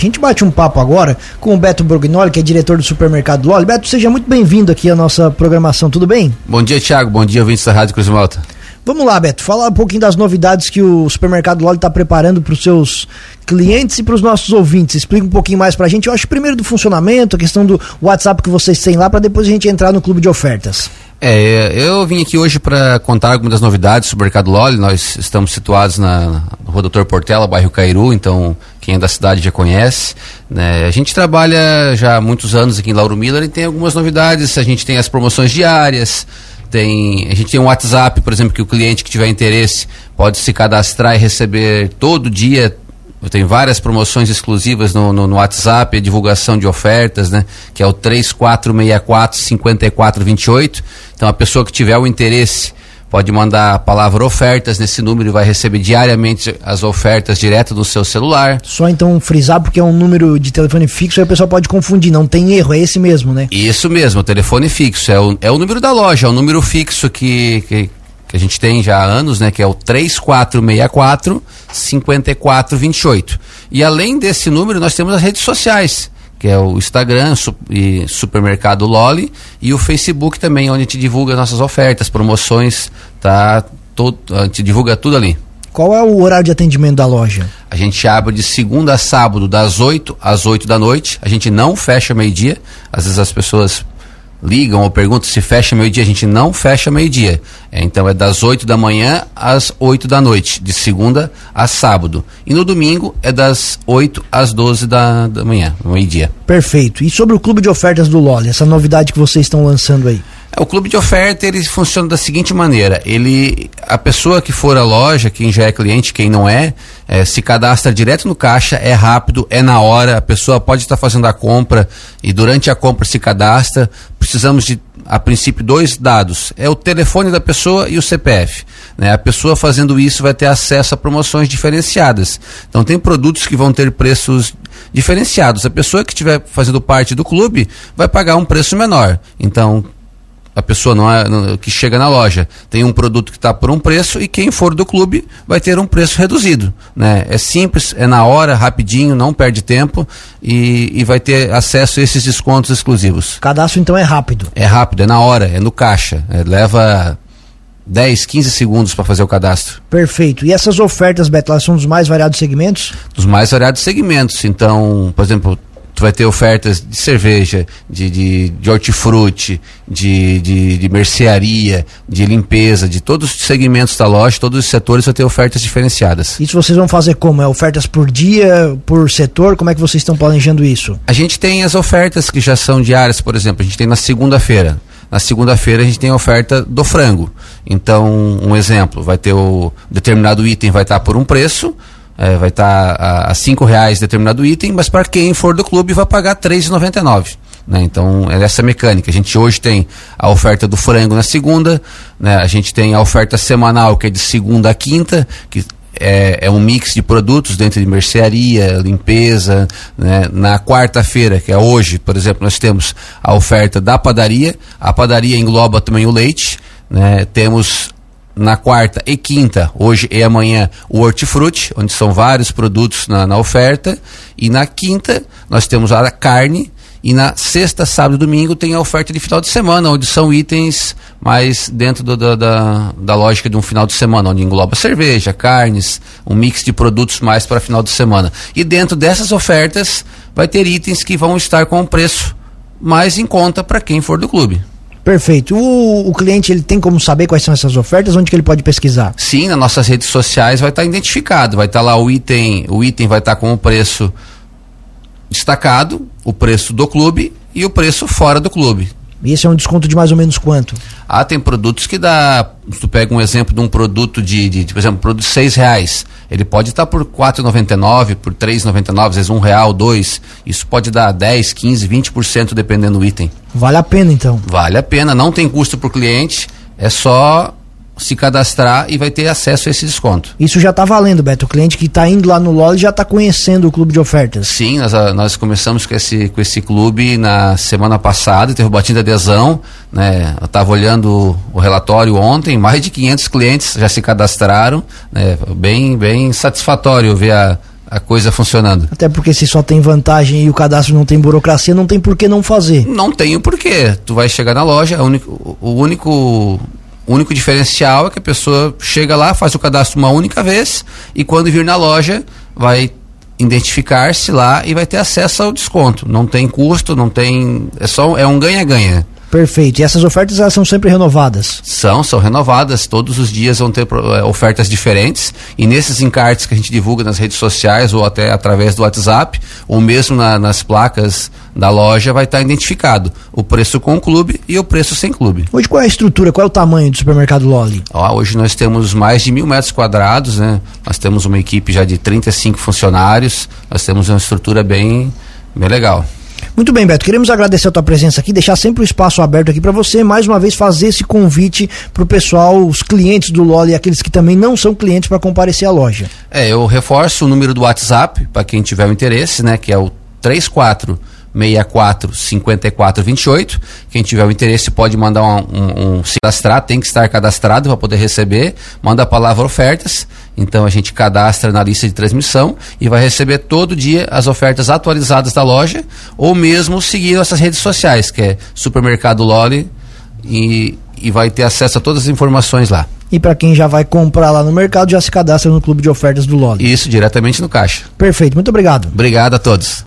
gente bate um papo agora com o Beto Borgnoli, que é diretor do supermercado Loli. Beto, seja muito bem-vindo aqui à nossa programação, tudo bem? Bom dia, Thiago. Bom dia, ouvintes da Rádio Cruz Malta. Vamos lá, Beto, falar um pouquinho das novidades que o supermercado Loli está preparando para os seus clientes e para os nossos ouvintes. Explica um pouquinho mais para a gente. Eu acho primeiro do funcionamento, a questão do WhatsApp que vocês têm lá, para depois a gente entrar no clube de ofertas. É, eu vim aqui hoje para contar algumas das novidades do Mercado Loli. Nós estamos situados na, Rua Doutor Portela, bairro Cairu, então quem é da cidade já conhece. Né? A gente trabalha já há muitos anos aqui em Lauro Miller e tem algumas novidades. A gente tem as promoções diárias, tem, a gente tem um WhatsApp, por exemplo, que o cliente que tiver interesse pode se cadastrar e receber todo dia tem várias promoções exclusivas no, no, no, WhatsApp, a divulgação de ofertas, né? Que é o 3464 5428. Então a pessoa que tiver o interesse pode mandar a palavra ofertas nesse número e vai receber diariamente as ofertas direto do seu celular. Só então frisar porque é um número de telefone fixo aí o pessoal pode confundir, não tem erro, é esse mesmo, né? Isso mesmo, telefone fixo, é o, é o número da loja, é o número fixo que, que, que a gente tem já há anos, né, que é o 3464 5428. E além desse número, nós temos as redes sociais, que é o Instagram su e Supermercado Loli e o Facebook também, onde a gente divulga nossas ofertas, promoções, tá? Todo, a gente divulga tudo ali. Qual é o horário de atendimento da loja? A gente abre de segunda a sábado, das 8 às 8 da noite. A gente não fecha meio-dia. Às vezes as pessoas ligam ou perguntam se fecha meio-dia, a gente não fecha meio-dia. É, então é das 8 da manhã às 8 da noite, de segunda a sábado. E no domingo é das 8 às 12 da, da manhã, meio-dia. Perfeito. E sobre o clube de ofertas do Loli, essa novidade que vocês estão lançando aí? É, o clube de oferta ele funciona da seguinte maneira: ele, a pessoa que for à loja, quem já é cliente, quem não é, é, se cadastra direto no caixa, é rápido, é na hora. A pessoa pode estar fazendo a compra e durante a compra se cadastra. Precisamos de, a princípio, dois dados: é o telefone da pessoa e o CPF. Né? A pessoa fazendo isso vai ter acesso a promoções diferenciadas. Então tem produtos que vão ter preços diferenciados. A pessoa que estiver fazendo parte do clube vai pagar um preço menor. Então a pessoa não é, não, que chega na loja tem um produto que está por um preço e quem for do clube vai ter um preço reduzido. Né? É simples, é na hora, rapidinho, não perde tempo e, e vai ter acesso a esses descontos exclusivos. O cadastro então é rápido? É rápido, é na hora, é no caixa. É, leva 10, 15 segundos para fazer o cadastro. Perfeito. E essas ofertas, Beto, elas são dos mais variados segmentos? Dos mais variados segmentos. Então, por exemplo, tu vai ter ofertas de cerveja, de, de, de hortifruti, de, de, de mercearia, de limpeza, de todos os segmentos da loja, todos os setores vai ter ofertas diferenciadas. Isso vocês vão fazer como? É ofertas por dia, por setor? Como é que vocês estão planejando isso? A gente tem as ofertas que já são diárias, por exemplo, a gente tem na segunda-feira. Na segunda-feira a gente tem a oferta do frango. Então, um exemplo, vai ter o determinado item vai estar por um preço, é, vai estar tá a, cinco reais determinado item, mas para quem for do clube vai pagar R$ 3,99. Né? Então, é essa mecânica. A gente hoje tem a oferta do frango na segunda, né? a gente tem a oferta semanal, que é de segunda a quinta, que é, é, um mix de produtos dentro de mercearia, limpeza. Né? Na quarta-feira, que é hoje, por exemplo, nós temos a oferta da padaria. A padaria engloba também o leite. Né? Temos na quarta e quinta, hoje e amanhã, o hortifruti, onde são vários produtos na, na oferta. E na quinta, nós temos a carne. E na sexta, sábado e domingo tem a oferta de final de semana, onde são itens mais dentro do, do, da, da lógica de um final de semana, onde engloba cerveja, carnes, um mix de produtos mais para final de semana. E dentro dessas ofertas vai ter itens que vão estar com um preço mais em conta para quem for do clube. Perfeito. O, o, cliente ele tem como saber quais são essas ofertas? Onde que ele pode pesquisar? Sim, nas nossas redes sociais vai estar identificado. Vai estar lá o item, o item vai estar com o preço destacado, o preço do clube e o preço fora do clube. E esse é um desconto de mais ou menos quanto? Ah, tem produtos que dá. Se tu pega um exemplo de um produto de, de, de por exemplo, um produto de seis reais, ele pode estar tá por quatro noventa por três noventa às vezes um real, dois. Isso pode dar 10, 15, 20% dependendo do item. Vale a pena então? Vale a pena, não tem custo para o cliente, é só se cadastrar e vai ter acesso a esse desconto. Isso já está valendo, Beto. O cliente que está indo lá no LOL já está conhecendo o clube de ofertas. Sim, nós, ah, nós começamos com esse, com esse clube na semana passada, teve o batim de adesão. Né? Eu estava olhando o relatório ontem, mais de 500 clientes já se cadastraram. Né? Bem, bem satisfatório ver a, a coisa funcionando. Até porque se só tem vantagem e o cadastro não tem burocracia, não tem por que não fazer. Não tem o porquê. Tu vai chegar na loja, o único, o único, o único diferencial é que a pessoa chega lá, faz o cadastro uma única vez e quando vir na loja vai identificar-se lá e vai ter acesso ao desconto. Não tem custo, não tem. É só é um ganha-ganha. Perfeito. E essas ofertas elas são sempre renovadas? São, são renovadas. Todos os dias vão ter uh, ofertas diferentes. E nesses encartes que a gente divulga nas redes sociais ou até através do WhatsApp, ou mesmo na, nas placas da loja, vai estar identificado o preço com o clube e o preço sem clube. Hoje qual é a estrutura, qual é o tamanho do supermercado Loli? Ó, hoje nós temos mais de mil metros quadrados, né? Nós temos uma equipe já de 35 funcionários. Nós temos uma estrutura bem, bem legal. Muito bem, Beto. Queremos agradecer a tua presença aqui, deixar sempre o espaço aberto aqui para você, mais uma vez fazer esse convite para o pessoal, os clientes do Loli e aqueles que também não são clientes para comparecer à loja. É, eu reforço o número do WhatsApp para quem tiver o interesse, né, que é o 34 64 54 28. Quem tiver o interesse pode mandar um, um, um se cadastrar, tem que estar cadastrado para poder receber. Manda a palavra ofertas. Então a gente cadastra na lista de transmissão e vai receber todo dia as ofertas atualizadas da loja ou mesmo seguir nossas redes sociais, que é Supermercado Loli e, e vai ter acesso a todas as informações lá. E para quem já vai comprar lá no mercado, já se cadastra no clube de ofertas do Loli. Isso, diretamente no caixa. Perfeito, muito obrigado. Obrigado a todos.